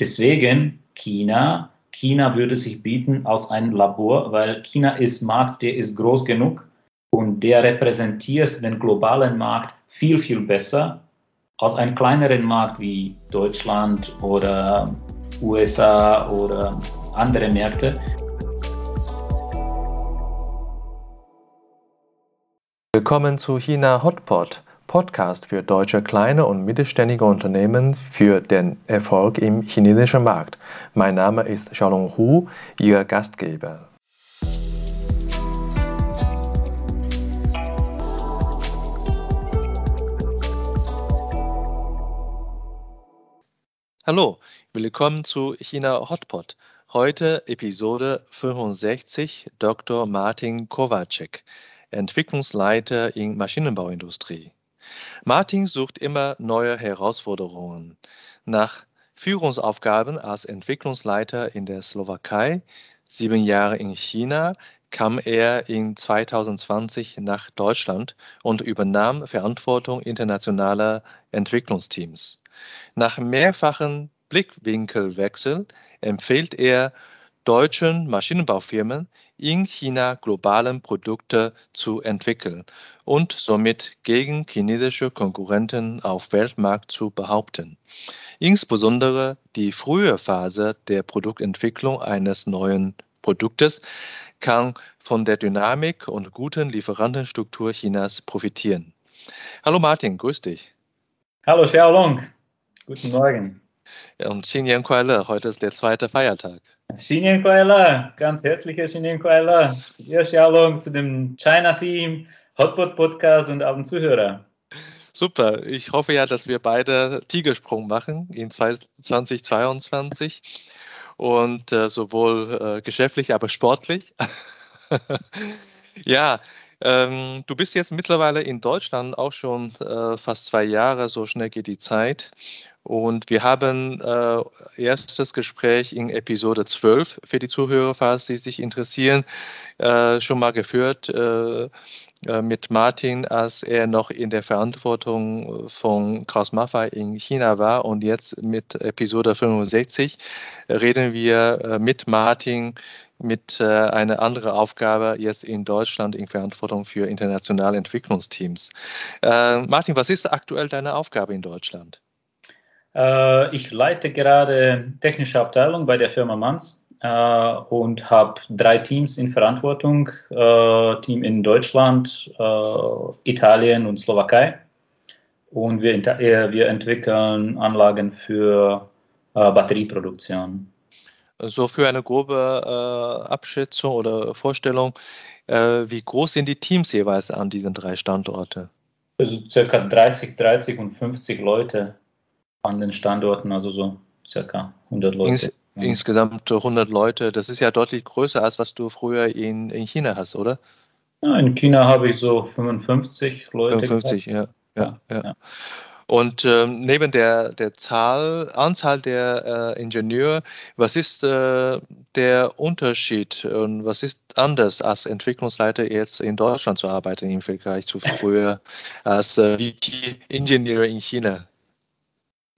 Deswegen China, China würde sich bieten als ein Labor, weil China ist Markt, der ist groß genug und der repräsentiert den globalen Markt viel, viel besser als einen kleineren Markt wie Deutschland oder USA oder andere Märkte. Willkommen zu China Hotpot, Podcast für deutsche kleine und mittelständige Unternehmen für den Erfolg im chinesischen Markt. Mein Name ist Xiaolong Hu, Ihr Gastgeber. Hallo, willkommen zu China Hotpot. Heute Episode 65 Dr. Martin Kowacek. Entwicklungsleiter in Maschinenbauindustrie. Martin sucht immer neue Herausforderungen. Nach Führungsaufgaben als Entwicklungsleiter in der Slowakei, sieben Jahre in China, kam er in 2020 nach Deutschland und übernahm Verantwortung internationaler Entwicklungsteams. Nach mehrfachen Blickwinkelwechsel empfiehlt er deutschen Maschinenbaufirmen in China globalen Produkte zu entwickeln und somit gegen chinesische Konkurrenten auf Weltmarkt zu behaupten. Insbesondere die frühe Phase der Produktentwicklung eines neuen Produktes kann von der Dynamik und guten Lieferantenstruktur Chinas profitieren. Hallo Martin, grüß dich. Hallo Xiaolong, guten Morgen. Und Xinyan Kuai heute ist der zweite Feiertag. Xinyan Kuai ganz herzliche Xinyan Kuai Ihr Xiaolong zu dem China-Team, Hotpot Podcast und allen Zuhörer. Super, ich hoffe ja, dass wir beide Tigersprung machen in 2022 und äh, sowohl äh, geschäftlich, aber sportlich. ja, ähm, du bist jetzt mittlerweile in Deutschland auch schon äh, fast zwei Jahre, so schnell geht die Zeit. Und wir haben äh, erstes Gespräch in Episode 12 für die Zuhörer, falls sie sich interessieren, äh, schon mal geführt äh, äh mit Martin, als er noch in der Verantwortung von Kraus Maffei in China war. Und jetzt mit Episode 65 reden wir äh, mit Martin mit äh, einer anderen Aufgabe jetzt in Deutschland in Verantwortung für internationale Entwicklungsteams. Martin, was ist aktuell deine Aufgabe in Deutschland? Äh, ich leite gerade technische Abteilung bei der Firma Manns äh, und habe drei Teams in Verantwortung. Äh, Team in Deutschland, Italien und Slowakei. Und wir, wir entwickeln Anlagen für Batterieproduktion. So für eine grobe Abschätzung oder Vorstellung, wie groß sind die Teams jeweils an diesen drei Standorten? Also circa 30, 30 und 50 Leute an den Standorten, also so circa 100 Leute. Ins, ja. Insgesamt 100 Leute, das ist ja deutlich größer, als was du früher in, in China hast, oder? Ja, in China habe ich so 55 Leute. 55, ja, ja, ja, ja. Und ähm, neben der, der Zahl, Anzahl der äh, Ingenieure, was ist äh, der Unterschied und was ist anders als Entwicklungsleiter jetzt in Deutschland zu arbeiten im Vergleich zu früher als äh, VP-Ingenieur in China?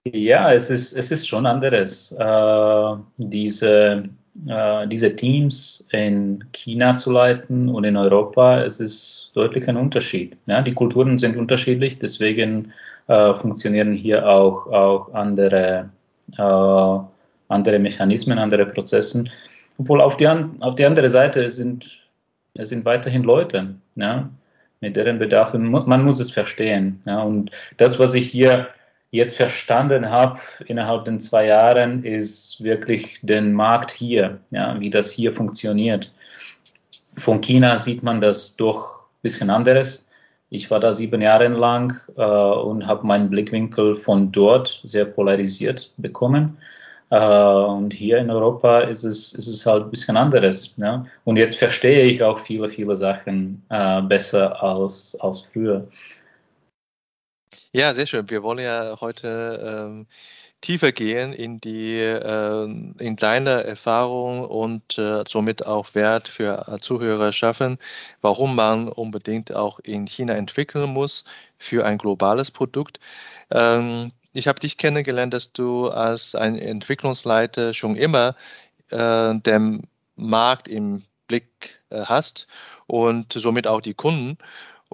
Ja, es ist, es ist schon anderes. Äh, diese, äh, diese Teams in China zu leiten und in Europa, es ist deutlich ein Unterschied. Ja, die Kulturen sind unterschiedlich, deswegen äh, funktionieren hier auch, auch andere, äh, andere Mechanismen, andere Prozesse. Obwohl auf die, auf die andere Seite sind, es sind weiterhin Leute, ja, mit deren Bedarfen, man muss es verstehen. Ja, und das, was ich hier jetzt verstanden habe innerhalb den zwei Jahren, ist wirklich den Markt hier, ja, wie das hier funktioniert. Von China sieht man das doch ein bisschen anderes. Ich war da sieben Jahre lang äh, und habe meinen Blickwinkel von dort sehr polarisiert bekommen. Äh, und hier in Europa ist es, ist es halt ein bisschen anderes. Ja? Und jetzt verstehe ich auch viele, viele Sachen äh, besser als, als früher. Ja, sehr schön. Wir wollen ja heute ähm, tiefer gehen in die äh, in deine Erfahrung und äh, somit auch Wert für Zuhörer schaffen, warum man unbedingt auch in China entwickeln muss für ein globales Produkt. Ähm, ich habe dich kennengelernt, dass du als ein Entwicklungsleiter schon immer äh, den Markt im Blick äh, hast und somit auch die Kunden.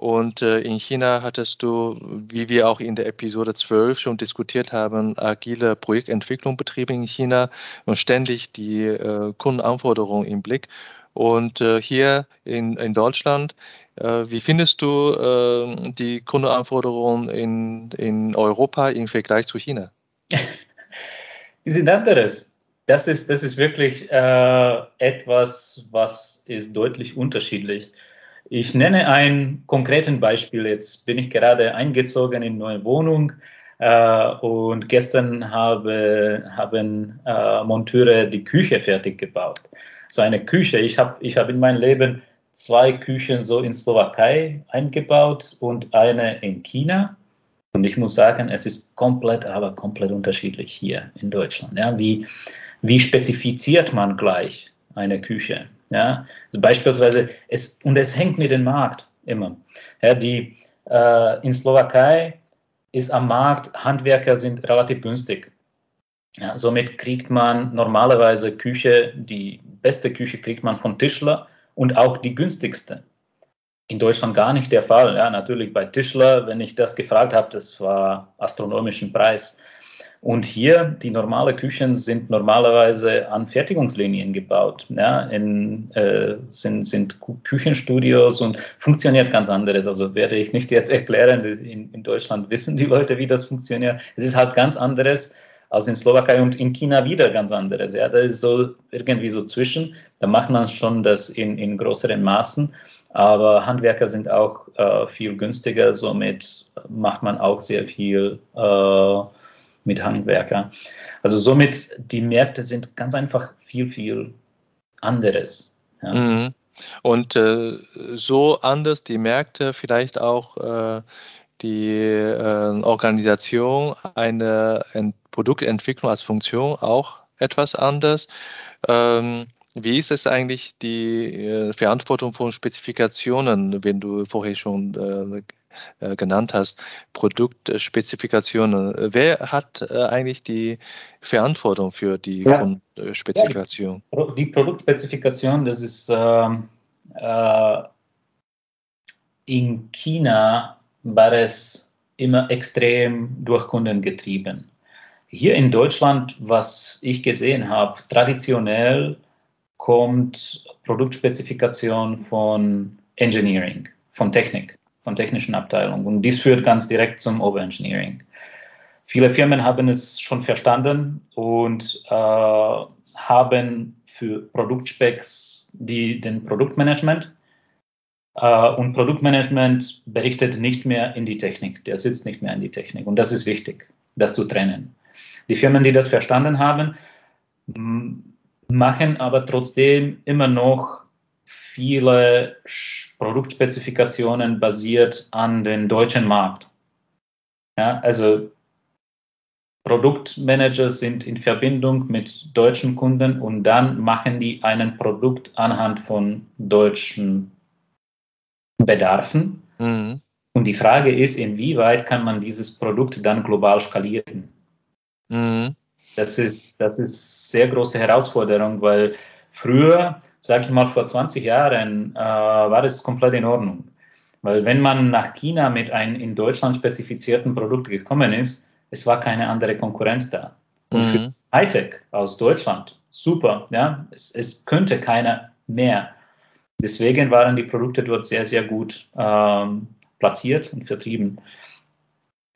Und äh, in China hattest du, wie wir auch in der Episode 12 schon diskutiert haben, agile Projektentwicklung betrieben in China und ständig die äh, Kundenanforderungen im Blick. Und äh, hier in, in Deutschland, äh, wie findest du äh, die Kundenanforderungen in, in Europa im Vergleich zu China? Die sind anderes. Das ist, das ist wirklich äh, etwas, was ist deutlich unterschiedlich. Ich nenne ein konkreten Beispiel. Jetzt bin ich gerade eingezogen in neue Wohnung äh, und gestern habe, haben äh, Monteure die Küche fertig gebaut. So eine Küche. Ich habe ich hab in meinem Leben zwei Küchen so in Slowakei eingebaut und eine in China. Und ich muss sagen, es ist komplett, aber komplett unterschiedlich hier in Deutschland. Ja, wie, wie spezifiziert man gleich eine Küche? Ja, also beispielsweise, es, und es hängt mit dem Markt immer. Ja, die, äh, in Slowakei ist am Markt, Handwerker sind relativ günstig. Ja, somit kriegt man normalerweise Küche, die beste Küche kriegt man von Tischler und auch die günstigste. In Deutschland gar nicht der Fall. Ja, natürlich bei Tischler, wenn ich das gefragt habe, das war astronomischen Preis. Und hier, die normale Küchen sind normalerweise an Fertigungslinien gebaut. Ja, in, äh, sind, sind Küchenstudios und funktioniert ganz anderes. Also werde ich nicht jetzt erklären, in, in Deutschland wissen die Leute, wie das funktioniert. Es ist halt ganz anderes als in Slowakei und in China wieder ganz anderes. Ja, das ist so irgendwie so zwischen. Da macht man schon das in, in größeren Maßen. Aber Handwerker sind auch äh, viel günstiger, somit macht man auch sehr viel äh, mit Handwerker. Also somit, die Märkte sind ganz einfach viel, viel anderes. Ja. Mhm. Und äh, so anders die Märkte, vielleicht auch äh, die äh, Organisation, eine Ent Produktentwicklung als Funktion auch etwas anders. Ähm, wie ist es eigentlich die äh, Verantwortung von Spezifikationen, wenn du vorher schon äh, äh, genannt hast, Produktspezifikationen. Wer hat äh, eigentlich die Verantwortung für die ja. Spezifikation? Die Produktspezifikation, das ist ähm, äh, in China war es immer extrem durch Kunden getrieben. Hier in Deutschland, was ich gesehen habe, traditionell kommt Produktspezifikation von Engineering, von Technik von technischen Abteilungen. Und dies führt ganz direkt zum Overengineering. Viele Firmen haben es schon verstanden und äh, haben für Produktspecs die, den Produktmanagement. Äh, und Produktmanagement berichtet nicht mehr in die Technik, der sitzt nicht mehr in die Technik. Und das ist wichtig, das zu trennen. Die Firmen, die das verstanden haben, machen aber trotzdem immer noch viele Produktspezifikationen basiert an den deutschen Markt. Ja, also Produktmanager sind in Verbindung mit deutschen Kunden und dann machen die ein Produkt anhand von deutschen Bedarfen. Mhm. Und die Frage ist, inwieweit kann man dieses Produkt dann global skalieren? Mhm. Das ist, das ist sehr große Herausforderung, weil früher sage ich mal, vor 20 Jahren äh, war das komplett in Ordnung. Weil wenn man nach China mit einem in Deutschland spezifizierten Produkt gekommen ist, es war keine andere Konkurrenz da. Und mhm. für Hightech aus Deutschland, super, ja, es, es könnte keiner mehr. Deswegen waren die Produkte dort sehr, sehr gut ähm, platziert und vertrieben.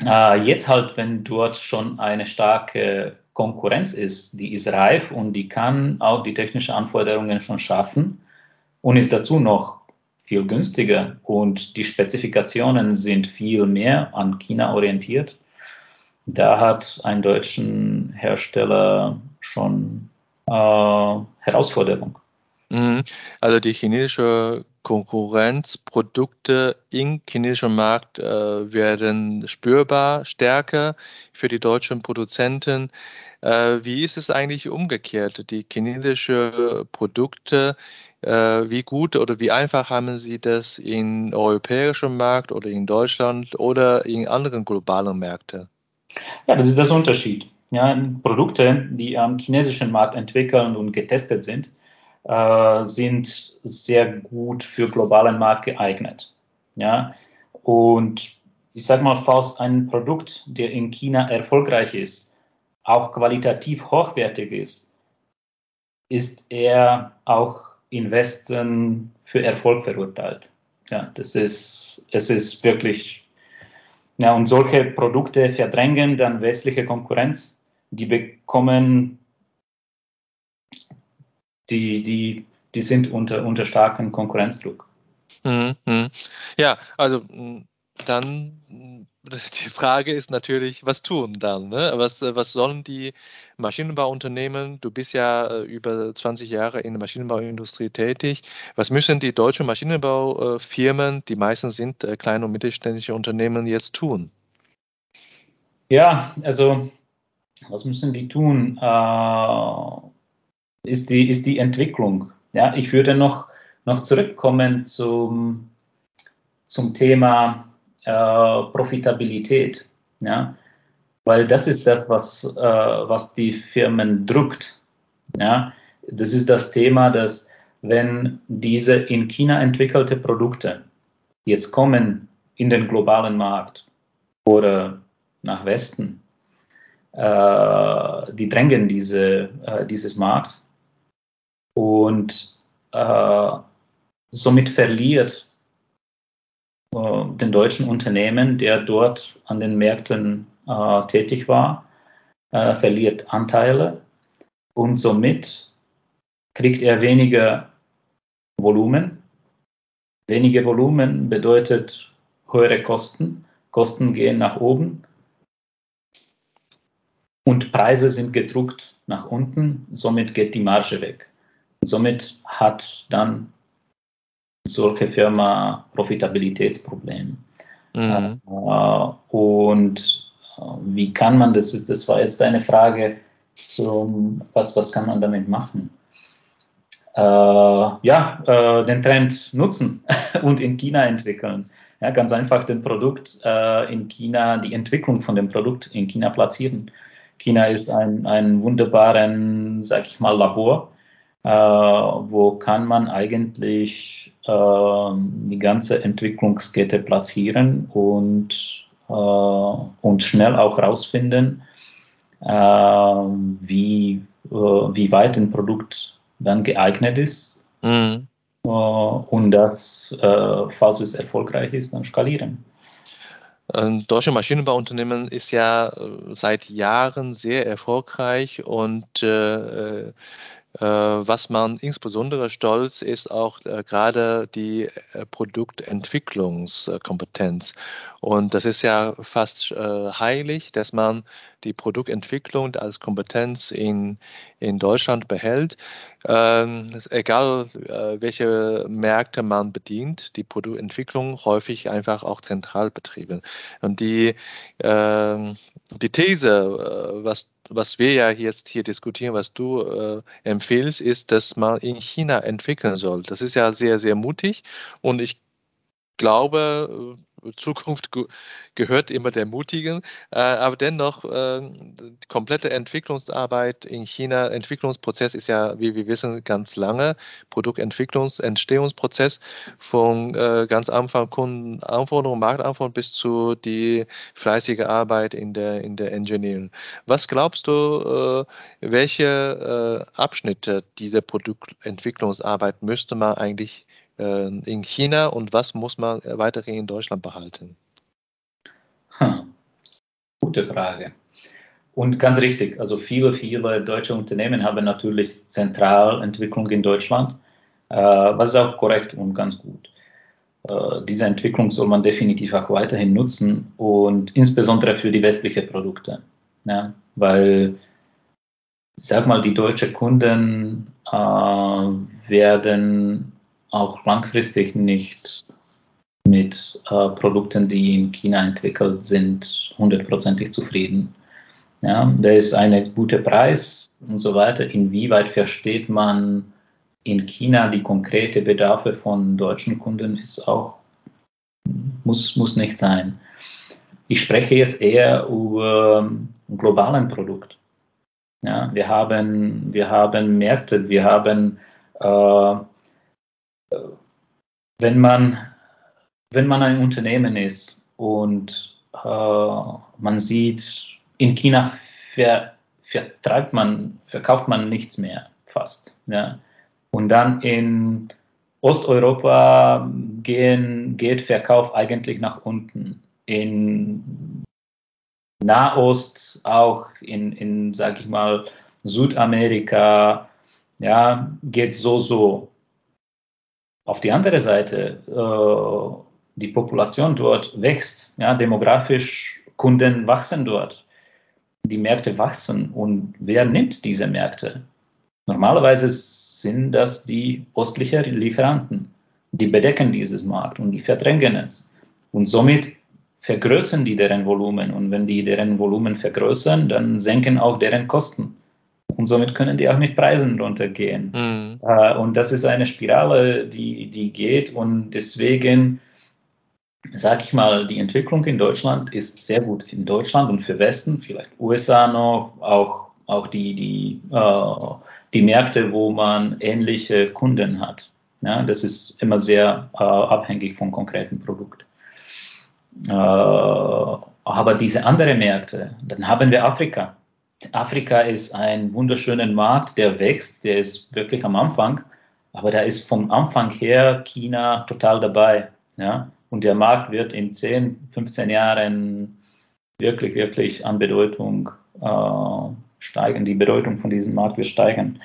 Äh, jetzt halt, wenn dort schon eine starke Konkurrenz ist, die ist reif und die kann auch die technischen Anforderungen schon schaffen und ist dazu noch viel günstiger und die Spezifikationen sind viel mehr an China orientiert. Da hat ein deutscher Hersteller schon äh, Herausforderung. Mhm. Also die chinesische Konkurrenzprodukte im chinesischen Markt äh, werden spürbar stärker für die deutschen Produzenten. Äh, wie ist es eigentlich umgekehrt? Die chinesischen Produkte, äh, wie gut oder wie einfach haben Sie das im europäischen Markt oder in Deutschland oder in anderen globalen Märkten? Ja, das ist das Unterschied. Ja, Produkte, die am chinesischen Markt entwickelt und getestet sind, äh, sind sehr gut für globalen Markt geeignet. Ja, und ich sage mal, falls ein Produkt, der in China erfolgreich ist, auch qualitativ hochwertig ist, ist er auch in Westen für Erfolg verurteilt. Ja, das ist, es ist wirklich, ja, und solche Produkte verdrängen dann westliche Konkurrenz die bekommen, die, die, die sind unter, unter starkem Konkurrenzdruck. Mhm, mhm. Ja, also dann die Frage ist natürlich, was tun dann? Ne? Was, was sollen die Maschinenbauunternehmen, du bist ja äh, über 20 Jahre in der Maschinenbauindustrie tätig, was müssen die deutschen Maschinenbaufirmen, die meisten sind äh, kleine und mittelständische Unternehmen, jetzt tun? Ja, also was müssen die tun? Äh, ist, die, ist die Entwicklung. Ja, ich würde noch, noch zurückkommen zum, zum Thema äh, Profitabilität. Ja, weil das ist das, was, äh, was die Firmen drückt. Ja, das ist das Thema, dass wenn diese in China entwickelte Produkte jetzt kommen in den globalen Markt oder nach Westen, äh, die drängen diese, äh, dieses Markt und äh, somit verliert äh, den deutschen Unternehmen, der dort an den Märkten äh, tätig war, äh, verliert Anteile und somit kriegt er weniger Volumen. Weniger Volumen bedeutet höhere Kosten. Kosten gehen nach oben und Preise sind gedruckt nach unten, somit geht die Marge weg. Somit hat dann solche Firma Profitabilitätsprobleme. Mhm. Äh, und äh, wie kann man das? Ist, das war jetzt eine Frage zum, was, was kann man damit machen? Äh, ja, äh, den Trend nutzen und in China entwickeln. Ja, ganz einfach den Produkt äh, in China, die Entwicklung von dem Produkt in China platzieren. China ist ein, ein wunderbaren, sag ich mal, Labor, wo kann man eigentlich äh, die ganze Entwicklungskette platzieren und, äh, und schnell auch rausfinden, äh, wie, äh, wie weit ein Produkt dann geeignet ist. Mhm. Äh, und das, falls es erfolgreich ist, dann skalieren. Ein deutsche Maschinenbauunternehmen ist ja äh, seit Jahren sehr erfolgreich und äh, äh, was man insbesondere stolz ist, auch äh, gerade die äh, Produktentwicklungskompetenz. Und das ist ja fast heilig, dass man die Produktentwicklung als Kompetenz in, in Deutschland behält. Ähm, egal, welche Märkte man bedient, die Produktentwicklung häufig einfach auch zentral betrieben. Und die, ähm, die These, was was wir ja jetzt hier diskutieren, was du äh, empfehlst, ist, dass man in China entwickeln soll. Das ist ja sehr, sehr mutig und ich glaube, Zukunft gehört immer der Mutigen, äh, aber dennoch äh, komplette Entwicklungsarbeit in China, Entwicklungsprozess ist ja, wie wir wissen, ganz lange. Produktentwicklungs-, Entstehungsprozess von äh, ganz Anfang Kundenanforderungen, Marktanforderungen bis zu die fleißige Arbeit in der, in der Engineering. Was glaubst du, welche Abschnitte dieser Produktentwicklungsarbeit müsste man eigentlich äh, in China und was muss man weiterhin in Deutschland behalten? Hm. Gute Frage. Und ganz richtig, also viele, viele deutsche Unternehmen haben natürlich Zentralentwicklung in Deutschland, äh, was ist auch korrekt und ganz gut. Äh, diese Entwicklung soll man definitiv auch weiterhin nutzen und insbesondere für die westlichen Produkte. Ja, weil, sag mal, die deutschen Kunden äh, werden auch langfristig nicht mit äh, Produkten, die in China entwickelt sind, hundertprozentig zufrieden. Ja, da ist ein guter Preis und so weiter. Inwieweit versteht man in China die konkrete Bedarfe von deutschen Kunden, ist auch, muss, muss nicht sein. ich spreche jetzt eher über ein globalen Produkt. Ja, wir, haben, wir haben Märkte, wir haben, äh, wenn, man, wenn man ein Unternehmen ist und äh, man sieht, in China ver, vertreibt man, verkauft man nichts mehr fast. Ja. Und dann in Osteuropa gehen, geht Verkauf eigentlich nach unten. In Nahost, auch in, in sag ich mal, Südamerika, ja, geht so, so. Auf die andere Seite, äh, die Population dort wächst, ja, demografisch, Kunden wachsen dort, die Märkte wachsen und wer nimmt diese Märkte? Normalerweise sind das die östlichen Lieferanten, die bedecken dieses Markt und die verdrängen es. Und somit vergrößern die deren Volumen. Und wenn die deren Volumen vergrößern, dann senken auch deren Kosten. Und somit können die auch mit Preisen runtergehen. Mhm. Äh, und das ist eine Spirale, die, die geht. Und deswegen sage ich mal, die Entwicklung in Deutschland ist sehr gut. In Deutschland und für Westen, vielleicht USA noch, auch, auch die, die, äh, die Märkte, wo man ähnliche Kunden hat. Ja, das ist immer sehr äh, abhängig vom konkreten Produkt. Äh, aber diese anderen Märkte, dann haben wir Afrika. Afrika ist ein wunderschöner Markt, der wächst, der ist wirklich am Anfang, aber da ist vom Anfang her China total dabei. Ja? Und der Markt wird in 10, 15 Jahren wirklich, wirklich an Bedeutung äh, steigen. Die Bedeutung von diesem Markt wird steigen.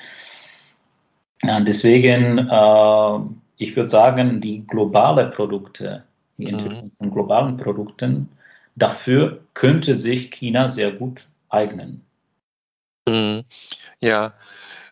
Ja, deswegen, äh, ich würde sagen, die globale Produkte, die mhm. Entwicklung von globalen Produkten. Dafür könnte sich China sehr gut eignen. Mhm. Ja,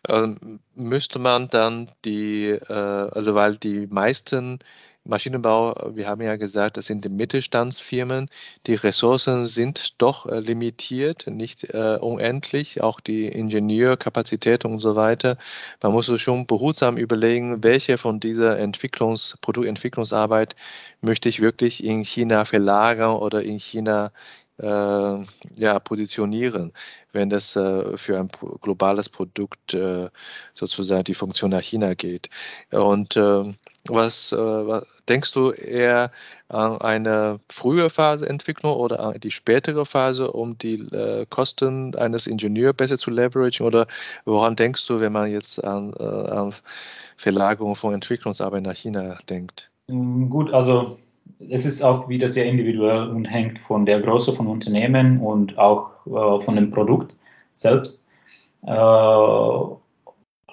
ähm, müsste man dann die, äh, also weil die meisten Maschinenbau, wir haben ja gesagt, das sind die Mittelstandsfirmen. Die Ressourcen sind doch äh, limitiert, nicht äh, unendlich, auch die Ingenieurkapazität und so weiter. Man muss schon behutsam überlegen, welche von dieser Entwicklungs-, Produktentwicklungsarbeit möchte ich wirklich in China verlagern oder in China ja, positionieren, wenn das äh, für ein globales Produkt äh, sozusagen die Funktion nach China geht. Und ähm, was, äh, was, denkst du eher an eine frühe Phase Entwicklung oder an die spätere Phase, um die äh, Kosten eines Ingenieurs besser zu leveragen? Oder woran denkst du, wenn man jetzt an, äh, an Verlagerung von Entwicklungsarbeit nach China denkt? Mm, gut, also es ist auch wieder sehr individuell und hängt von der Größe von Unternehmen und auch äh, von dem Produkt selbst. Äh,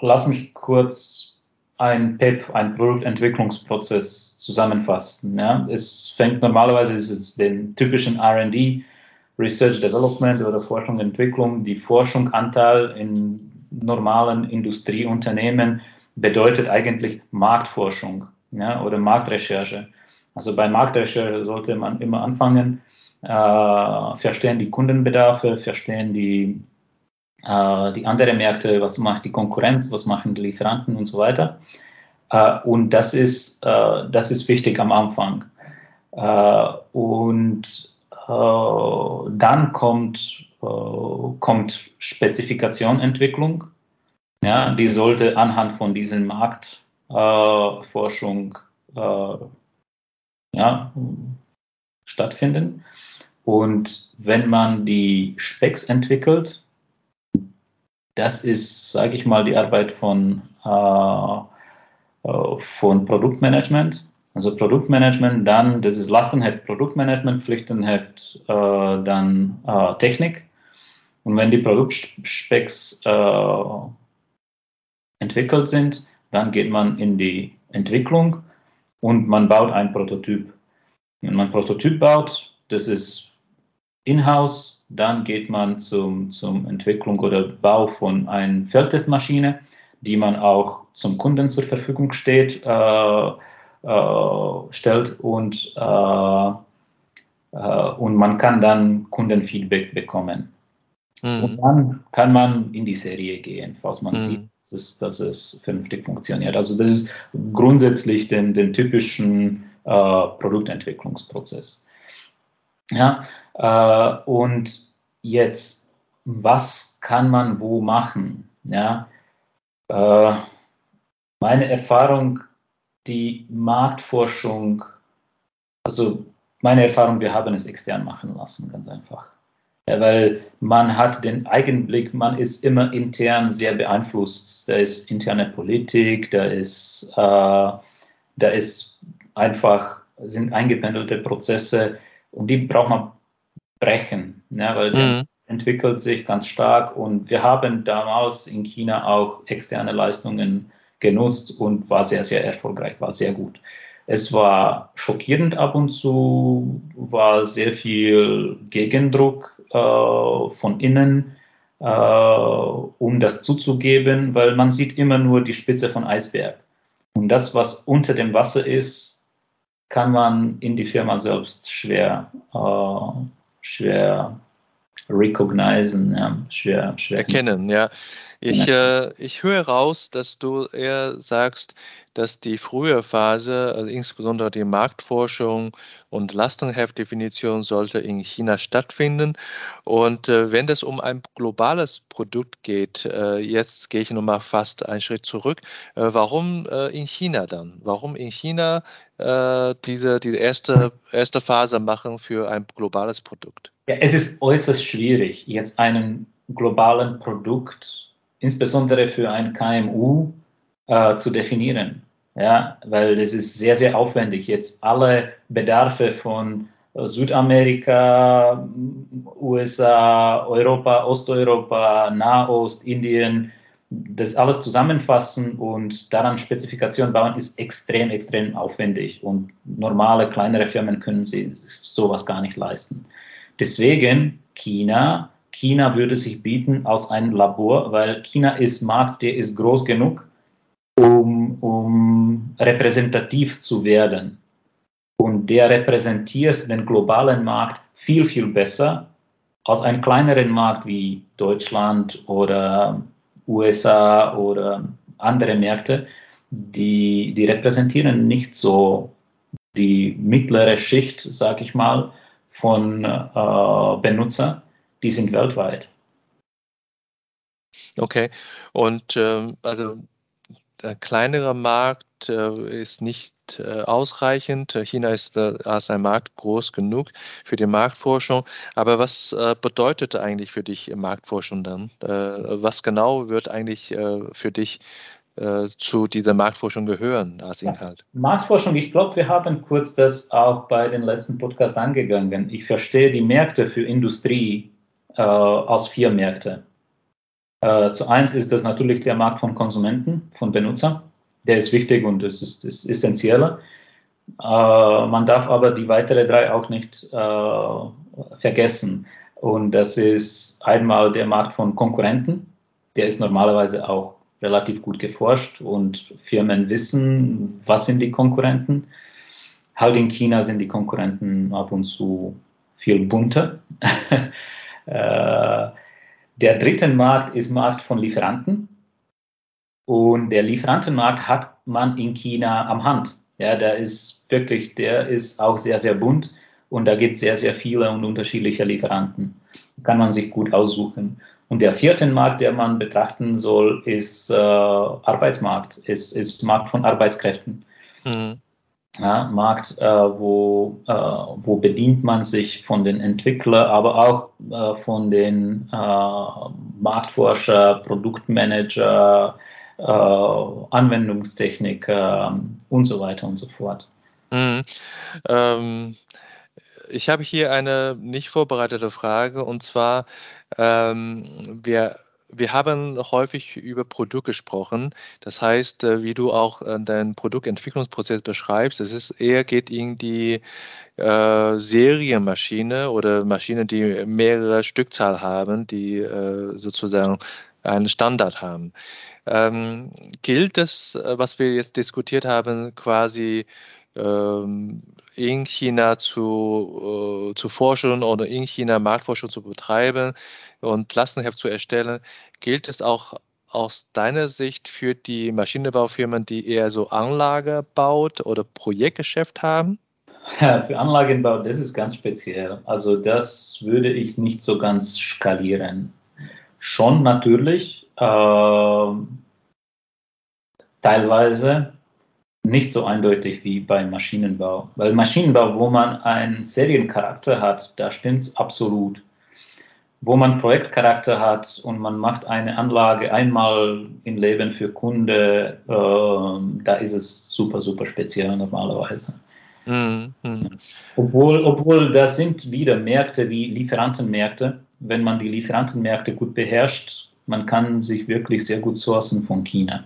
lass mich kurz ein PEP, ein Produktentwicklungsprozess zusammenfassen. Ja. Es fängt normalerweise, ist es den typischen R&D, Research Development oder Forschung und Entwicklung. Die Forschung Anteil in normalen Industrieunternehmen bedeutet eigentlich Marktforschung ja, oder Marktrecherche. Also bei Marktrecherche sollte man immer anfangen, äh, verstehen die Kundenbedarfe, verstehen die äh, die anderen Märkte, was macht die Konkurrenz, was machen die Lieferanten und so weiter. Äh, und das ist, äh, das ist wichtig am Anfang. und dann kommt, kommt Spezifikationentwicklung. Ja, die sollte anhand von diesen Marktforschung ja, stattfinden. Und wenn man die Specs entwickelt, das ist, sage ich mal, die Arbeit von, äh, äh, von Produktmanagement. Also Produktmanagement, dann, das ist Lastenheft Produktmanagement, Pflichtenheft, äh, dann äh, Technik. Und wenn die Produktspecs äh, entwickelt sind, dann geht man in die Entwicklung und man baut ein Prototyp. Wenn man ein Prototyp baut, das ist in-house, dann geht man zum, zum Entwicklung oder Bau von einer Feldtestmaschine, die man auch zum Kunden zur Verfügung steht, äh, äh, stellt und, äh, äh und man kann dann Kundenfeedback bekommen. Mhm. Und dann kann man in die Serie gehen, falls man mhm. sieht, dass dass es, vernünftig funktioniert. Also das ist grundsätzlich den, den typischen äh, Produktentwicklungsprozess. Ja, Äh, und jetzt, was kann man wo machen? Ja, äh, meine Erfahrung, die Marktforschung, also meine Erfahrung, wir haben es extern machen lassen, ganz einfach. Weil man hat den Eigenblick, man ist immer intern sehr beeinflusst. Da ist interne Politik, da ist, äh, da ist einfach, sind eingependelte Prozesse und die braucht man brechen, ja, weil mhm. entwickelt sich ganz stark und wir haben damals in China auch externe Leistungen genutzt und war sehr, sehr erfolgreich, war sehr gut. Es war schockierend ab und zu, war sehr viel Gegendruck äh, von innen, äh, um das zuzugeben, weil man sieht immer nur die Spitze von Eisberg. Und das, was unter dem Wasser ist, kann man in die Firma selbst schwer, äh, schwer recognizen, ja, schwer, schwer erkennen. Ja, ich, äh, ich höre raus, dass du eher sagst, dass die frühe Phase, also insbesondere die Marktforschung und Lastenheftdefinition sollte in China stattfinden. Und äh, wenn es um ein globales Produkt geht, äh, jetzt gehe ich nochmal fast einen Schritt zurück, äh, warum äh, in China dann? Warum in China äh, diese, diese erste, erste Phase machen für ein globales Produkt? Ja, es ist äußerst schwierig, jetzt einen globalen Produkt, insbesondere für ein KMU, äh, zu definieren. Ja, weil das ist sehr, sehr aufwendig, jetzt alle Bedarfe von Südamerika, USA, Europa, Osteuropa, Nahost, Indien, das alles zusammenfassen und daran Spezifikationen bauen, ist extrem, extrem aufwendig. Und normale, kleinere Firmen können sich sowas gar nicht leisten. Deswegen China. China würde sich bieten als ein Labor, weil China ist Markt, der ist groß genug, um, um repräsentativ zu werden. Und der repräsentiert den globalen Markt viel, viel besser als einen kleineren Markt wie Deutschland oder USA oder andere Märkte. Die, die repräsentieren nicht so die mittlere Schicht, sage ich mal, von äh, Benutzer. Die sind weltweit. Okay, und ähm, also der kleinere Markt äh, ist nicht äh, ausreichend. China ist äh, als ein Markt groß genug für die Marktforschung. Aber was äh, bedeutet eigentlich für dich Marktforschung dann? Äh, was genau wird eigentlich äh, für dich zu dieser Marktforschung gehören als Inhalt? Marktforschung, ich glaube, wir haben kurz das auch bei den letzten Podcasts angegangen. Ich verstehe die Märkte für Industrie als vier Märkte. Äh, zu eins ist das natürlich der Markt von Konsumenten, von Benutzern. Der ist wichtig und das ist, ist essentieller. Äh, man darf aber die weiteren drei auch nicht äh, vergessen. Und das ist einmal der Markt von Konkurrenten. Der ist normalerweise auch relativ gut geforscht und Firmen wissen, was sind die Konkurrenten. Halt in China sind die Konkurrenten ab und zu viel bunter. äh, der dritte Markt ist Markt von Lieferanten. Und der Lieferantenmarkt hat man in China am Hand. Ja, der ist wirklich, der ist auch sehr, sehr bunt und da gibt es sehr, sehr viele und unterschiedliche Lieferanten. Kann man sich gut aussuchen. Und der vierte Markt, der man betrachten soll, ist äh, Arbeitsmarkt, ist, ist Markt von Arbeitskräften. Mhm ja, Markt, äh, wo, äh, wo bedient man sich von den Entwicklern, aber auch äh, von den äh, Marktforscher, Produktmanager, äh, Anwendungstechniker und so weiter und so fort. Mhm. Ähm, ich habe hier eine nicht vorbereitete Frage und zwar, ähm, wir wir haben häufig über Produkt gesprochen. Das heißt, äh, wie du auch äh, deinen Produktentwicklungsprozess beschreibst, es ist eher geht in die äh, Serienmaschine oder Maschinen, die mehrere Stückzahl haben, die äh, sozusagen einen Standard haben. Ähm, gilt das, äh, was wir jetzt diskutiert haben, quasi ähm, in China zu, zu forschen oder in China Marktforschung zu betreiben und Lastenheft zu erstellen, gilt es auch aus deiner Sicht für die Maschinenbaufirmen, die eher so Anlage baut oder Projektgeschäft haben? Für Anlagenbau, das ist ganz speziell. Also das würde ich nicht so ganz skalieren. Schon natürlich, äh, teilweise nicht so eindeutig wie beim Maschinenbau. Weil Maschinenbau, wo man einen Seriencharakter hat, da stimmt es absolut. Wo man Projektcharakter hat und man macht eine Anlage einmal im Leben für Kunde, äh, da ist es super, super speziell normalerweise. Mhm. Obwohl, obwohl da sind wieder Märkte wie Lieferantenmärkte. Wenn man die Lieferantenmärkte gut beherrscht, man kann sich wirklich sehr gut sourcen von China.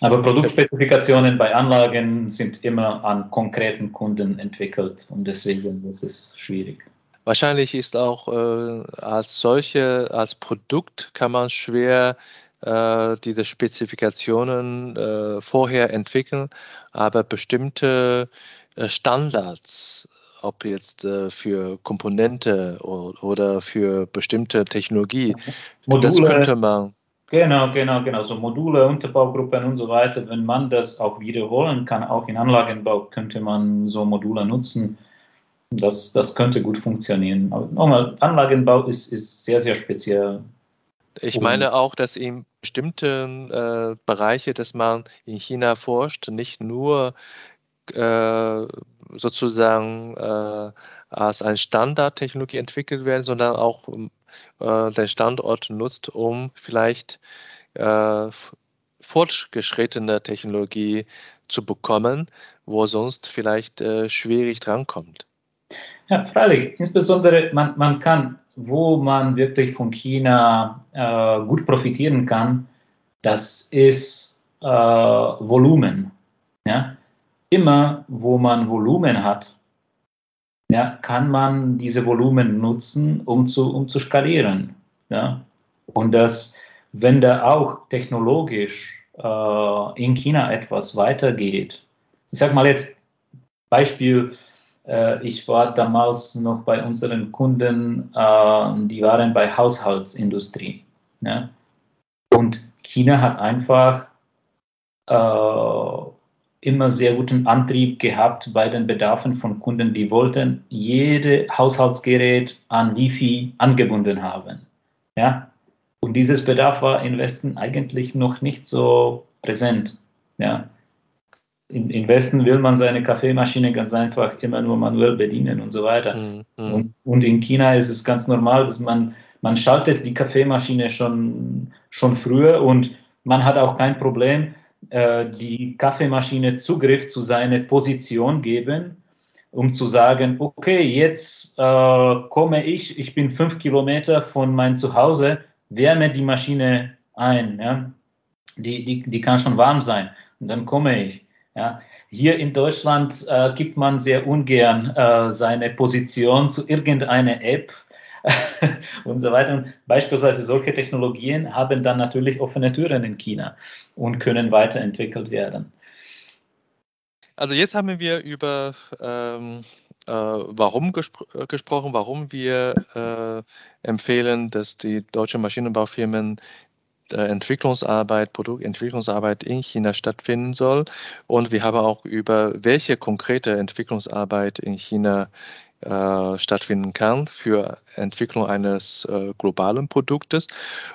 Aber Produktspezifikationen bei Anlagen sind immer an konkreten Kunden entwickelt und deswegen ist es schwierig. Wahrscheinlich ist auch äh, als solche, als Produkt kann man schwer äh, diese Spezifikationen äh, vorher entwickeln, aber bestimmte äh, Standards, ob jetzt äh, für Komponente oder, oder, für bestimmte Technologie, Module, das könnte man Genau, genau, genau. So Module, Unterbaugruppen und so weiter. Wenn man das auch wiederholen kann, auch in Anlagenbau könnte man so Module nutzen. Das, das könnte gut funktionieren. Aber nochmal, Anlagenbau ist, ist sehr, sehr speziell. Ich meine auch, dass in bestimmten äh, Bereiche, dass man in China forscht, nicht nur äh, sozusagen äh, als eine Standardtechnologie entwickelt werden, sondern auch äh, den Standort nutzt, um vielleicht äh, fortgeschrittene Technologie zu bekommen, wo sonst vielleicht äh, schwierig drankommt. Ja, freilich. Insbesondere, man, man kann, wo man wirklich von China äh, gut profitieren kann, das ist äh, Volumen. Ja? Immer, wo man Volumen hat, ja, kann man diese Volumen nutzen, um zu, um zu skalieren. Ja? Und das, wenn da auch technologisch äh, in China etwas weitergeht, ich sage mal jetzt Beispiel, ich war damals noch bei unseren Kunden, äh, die waren bei Haushaltsindustrie. Ja? Und China hat einfach äh, immer sehr guten Antrieb gehabt bei den Bedarfen von Kunden, die wollten jede Haushaltsgerät an Wi-Fi angebunden haben. Ja? Und dieses Bedarf war im Westen eigentlich noch nicht so präsent. Ja? Im, Im Westen will man seine Kaffeemaschine ganz einfach immer nur manuell bedienen und so weiter. Mhm. Und, und, in China ist es ganz normal, dass man, man schaltet die Kaffeemaschine schon, schon früher und man hat auch kein Problem, äh, die Kaffeemaschine Zugriff zu seiner Position geben, um zu sagen, okay, jetzt äh, komme ich, ich bin fünf Kilometer von meinem Zuhause, wärme die Maschine ein. Ja? Die, die, die kann schon warm sein und dann komme ich. Ja? Hier in Deutschland äh, gibt man sehr ungern äh, seine Position zu irgendeiner App und so weiter. Und beispielsweise solche Technologien haben dann natürlich offene Türen in China und können weiterentwickelt werden. Also jetzt haben wir über ähm, äh, warum gespr gesprochen, warum wir äh, empfehlen, dass die deutschen Maschinenbaufirmen äh, Entwicklungsarbeit, Produktentwicklungsarbeit in China stattfinden soll. Und wir haben auch über welche konkrete Entwicklungsarbeit in China äh, stattfinden kann für Entwicklung eines äh, globalen Produktes.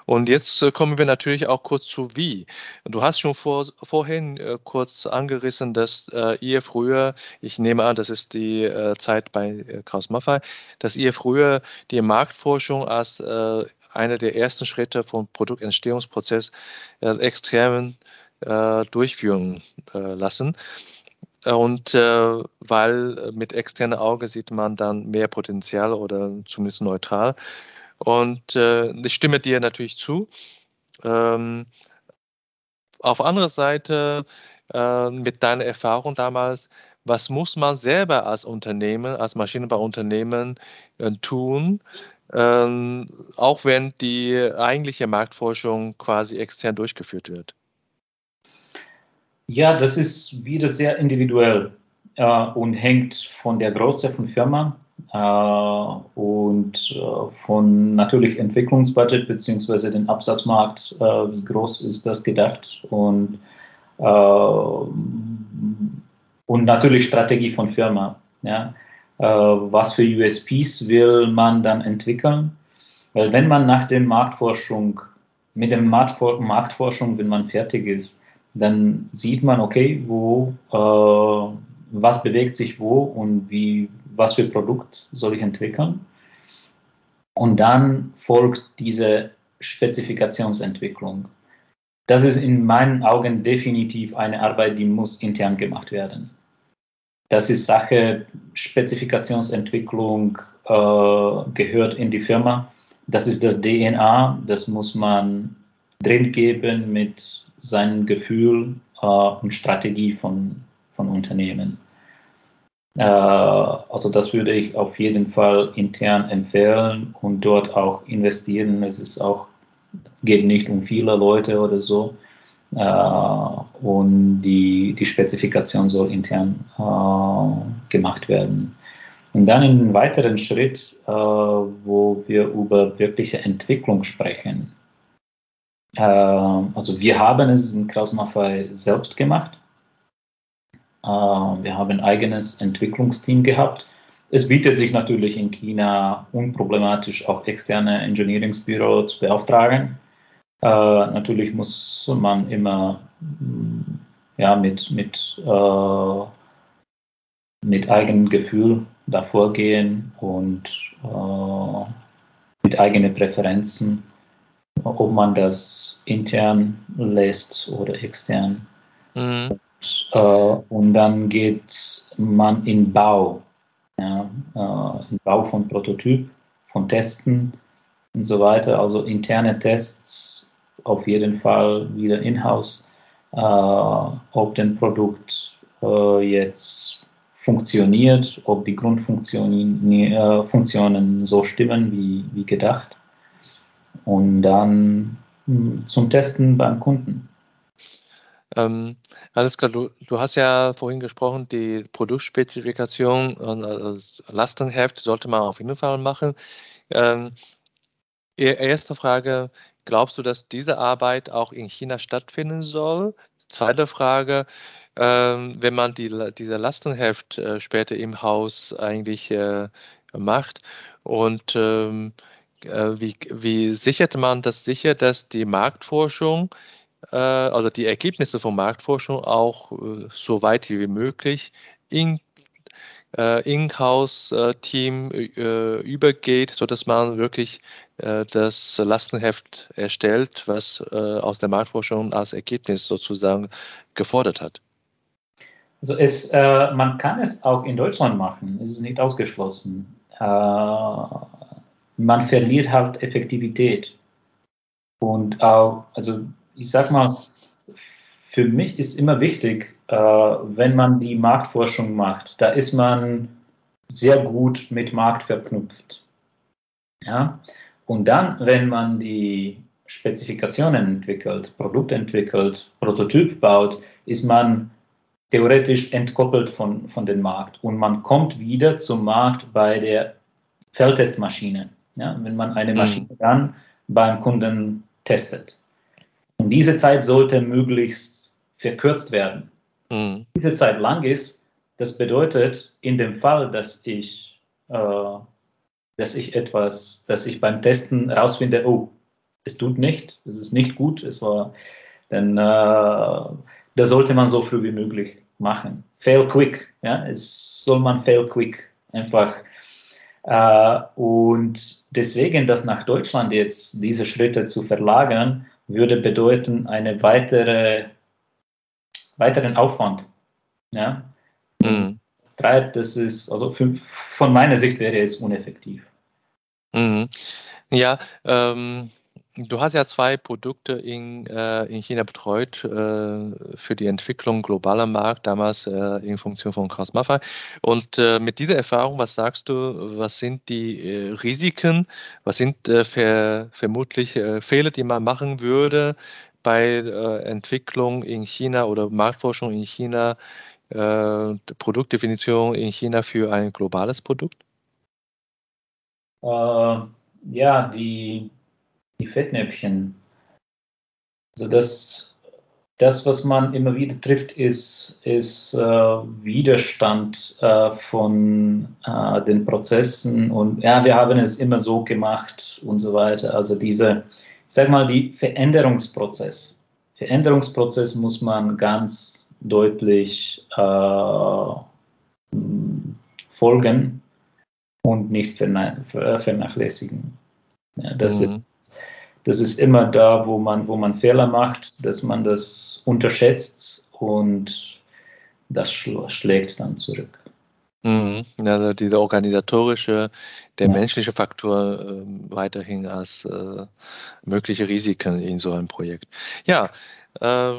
Und jetzt äh, kommen wir natürlich auch kurz zu wie. Du hast schon vor, vorhin äh, kurz angerissen, dass äh, ihr früher, ich nehme an, das ist die Zeit bei Kraus Maffei, dass ihr früher die Marktforschung als einer der ersten Schritte vom Produktentstehungsprozess extern durchführen lassen. Und äh, weil mit externem Auge sieht man dann mehr Potenzial oder zumindest neutral. Und äh, ich stimme dir natürlich zu. Ähm, auf andere Seite, äh, mit deiner Erfahrung damals, was muss man selber als Unternehmen, als Maschinenbauunternehmen äh, tun, ähm, auch wenn die eigentliche Marktforschung quasi extern durchgeführt wird? Ja, das ist wieder sehr individuell äh, und hängt von der Größe von Firma äh, und äh, von natürlich Entwicklungsbudget beziehungsweise den Absatzmarkt, äh, wie groß ist das gedacht und äh, und natürlich Strategie von Firma. Ja. Äh, was für USPs will man dann entwickeln? Weil wenn man nach der Marktforschung, mit der Marktforschung, wenn man fertig ist, dann sieht man, okay, wo, äh, was bewegt sich wo und wie, was für Produkt soll ich entwickeln. Und dann folgt diese Spezifikationsentwicklung. Das ist in meinen Augen definitiv eine Arbeit, die muss intern gemacht werden. Das ist Sache, Spezifikationsentwicklung äh, gehört in die Firma. Das ist das DNA, das muss man drin geben mit seinem Gefühl äh, und Strategie von, von Unternehmen. Äh, also das würde ich auf jeden Fall intern empfehlen und dort auch investieren. Es ist auch, geht nicht um viele Leute oder so. Äh, und die, die Spezifikation soll intern äh, gemacht werden. Und dann in einem weiteren Schritt, äh, wo wir über wirkliche Entwicklung sprechen. Äh, also wir haben es in Kraus Maffei selbst gemacht. Äh, wir haben ein eigenes Entwicklungsteam gehabt. Es bietet sich natürlich in China unproblematisch auch externe Engineeringsbüro zu beauftragen. Äh, natürlich muss man immer ja, mit, mit, äh, mit eigenem Gefühl davor gehen und äh, mit eigenen Präferenzen, ob man das intern lässt oder extern. Mhm. Und, äh, und dann geht man in Bau, ja, äh, in Bau von Prototyp, von Testen und so weiter. Also interne Tests auf jeden Fall wieder in-house, äh, ob das Produkt äh, jetzt funktioniert, ob die Grundfunktionen äh, so stimmen wie, wie gedacht. Und dann hm, zum Testen beim Kunden. Ähm, alles klar, du, du, hast ja vorhin gesprochen, die Produktspezifikation und also Lastenheft sollte man auf jeden Fall machen. Ähm, e-, erste Frage, glaubst du, dass diese Arbeit auch in China stattfinden soll? Zweite Frage, ähm, wenn man die, diese Lastenheft äh, später im Haus eigentlich äh, macht und ähm, äh, wie, wie sichert man das sicher, dass die Marktforschung, äh, also die Ergebnisse von Marktforschung auch äh, so weit wie möglich in äh, In-house-Team äh, übergeht, sodass man wirklich äh, das Lastenheft erstellt, was äh, aus der Marktforschung als Ergebnis sozusagen gefordert hat. Also es, äh, man kann es auch in Deutschland machen, es ist nicht ausgeschlossen. Man verliert halt Effektivität. Und auch, also ich sag mal, für mich ist immer wichtig, äh, wenn man die Marktforschung macht, da ist man sehr gut mit Markt verknüpft. Ja? Und dann, wenn man die Spezifikationen entwickelt, Produkt entwickelt, Prototyp baut, ist man theoretisch entkoppelt von, von dem Markt. Und man kommt wieder zum Markt bei der Feldtestmaschine. Ja? Wenn man eine mhm. Maschine dann beim Kunden testet. Und diese Zeit sollte möglichst verkürzt werden. Mhm. Diese Zeit lang ist, das bedeutet in dem Fall, dass ich, äh, dass ich etwas, dass ich beim Testen herausfinde, oh, es tut nicht, es ist nicht gut, es war, dann äh, das sollte man so früh wie möglich machen. Fail quick, ja, es soll man fail quick einfach. Äh, und deswegen, das nach Deutschland jetzt diese Schritte zu verlagern, würde bedeuten eine weitere weiteren Aufwand. Ja? Mhm. Treibt, das ist, also für, von meiner Sicht wäre es uneffektiv. Mhm. Ja, ähm, du hast ja zwei Produkte in, äh, in China betreut äh, für die Entwicklung globaler Markt, damals äh, in Funktion von Maffei. Und äh, mit dieser Erfahrung, was sagst du, was sind die äh, Risiken, was sind äh, ver, vermutlich Fehler, die man machen würde, bei Entwicklung in China oder Marktforschung in China, Produktdefinition in China für ein globales Produkt? Ja, die, die Fettnäpfchen. Also das, das, was man immer wieder trifft, ist, ist äh, Widerstand äh, von äh, den Prozessen und ja, wir haben es immer so gemacht und so weiter. Also diese, ich sag mal, die Veränderungsprozess. Veränderungsprozess muss man ganz deutlich äh, folgen und nicht vernachlässigen. Ja, das mhm. ist das ist immer da, wo man, wo man Fehler macht, dass man das unterschätzt und das schlägt dann zurück. Mhm. Also dieser organisatorische, der ja. menschliche Faktor äh, weiterhin als äh, mögliche Risiken in so einem Projekt. Ja, äh,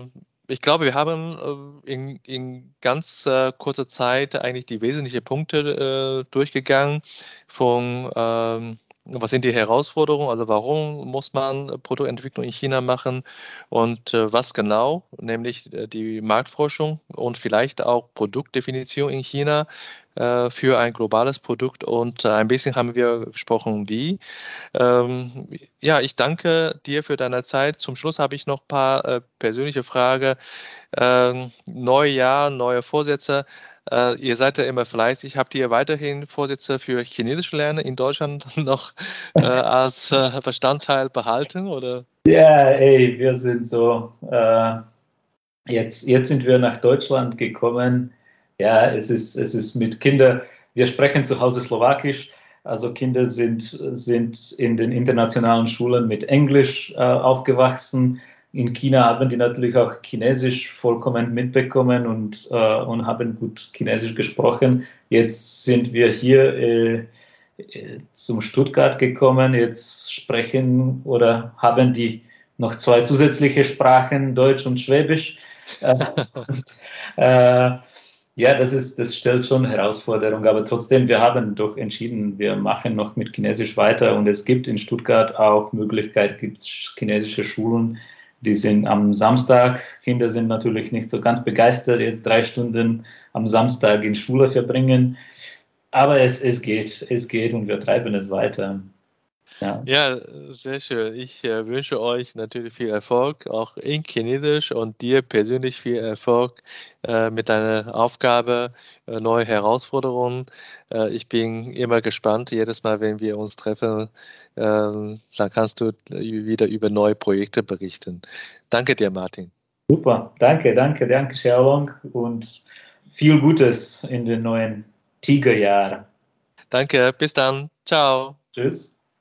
ich glaube, wir haben äh, in, in ganz äh, kurzer Zeit eigentlich die wesentlichen Punkte äh, durchgegangen von ähm, was sind die Herausforderungen? Also warum muss man Produktentwicklung in China machen und äh, was genau, nämlich äh, die Marktforschung und vielleicht auch Produktdefinition in China äh, für ein globales Produkt und ein bisschen haben wir gesprochen, wie. Ähm, ja, ich danke dir für deine Zeit. Zum Schluss habe ich noch ein paar persönliche Fragen. Ähm, Neujahr, neue Vorsätze. Äh, ihr seid ja immer fleißig. Habt ihr weiterhin Vorsätze für Chinesisch lernen in Deutschland noch äh, als äh, Bestandteil behalten? Oder? Ja, ey, wir sind so. Äh, jetzt, jetzt sind wir nach Deutschland gekommen. Ja, es ist, es ist mit Kindern. Wir sprechen zu Hause Slowakisch. Also Kinder sind, sind in den internationalen Schulen mit Englisch äh, aufgewachsen in China haben die natürlich auch Chinesisch vollkommen mitbekommen und, äh, und haben gut Chinesisch gesprochen. Jetzt sind wir hier äh, zum Stuttgart gekommen. Jetzt sprechen oder haben die noch zwei zusätzliche Sprachen, Deutsch und Schwäbisch. Äh, und, äh, ja, das, ist, das stellt schon Herausforderungen, aber trotzdem, wir haben doch entschieden, wir machen noch mit Chinesisch weiter und es gibt in Stuttgart auch Möglichkeit, gibt chinesische Schulen, die sind am Samstag, Kinder sind natürlich nicht so ganz begeistert, jetzt drei Stunden am Samstag in Schule verbringen. Aber es, es geht, es geht und wir treiben es weiter. Ja. ja, sehr schön. Ich äh, wünsche euch natürlich viel Erfolg, auch in Chinesisch und dir persönlich viel Erfolg äh, mit deiner Aufgabe, äh, neue Herausforderungen. Äh, ich bin immer gespannt, jedes Mal, wenn wir uns treffen, äh, dann kannst du wieder über neue Projekte berichten. Danke dir, Martin. Super, danke, danke, danke, Sherlong und viel Gutes in den neuen Tigerjahren. Danke, bis dann. Ciao. Tschüss.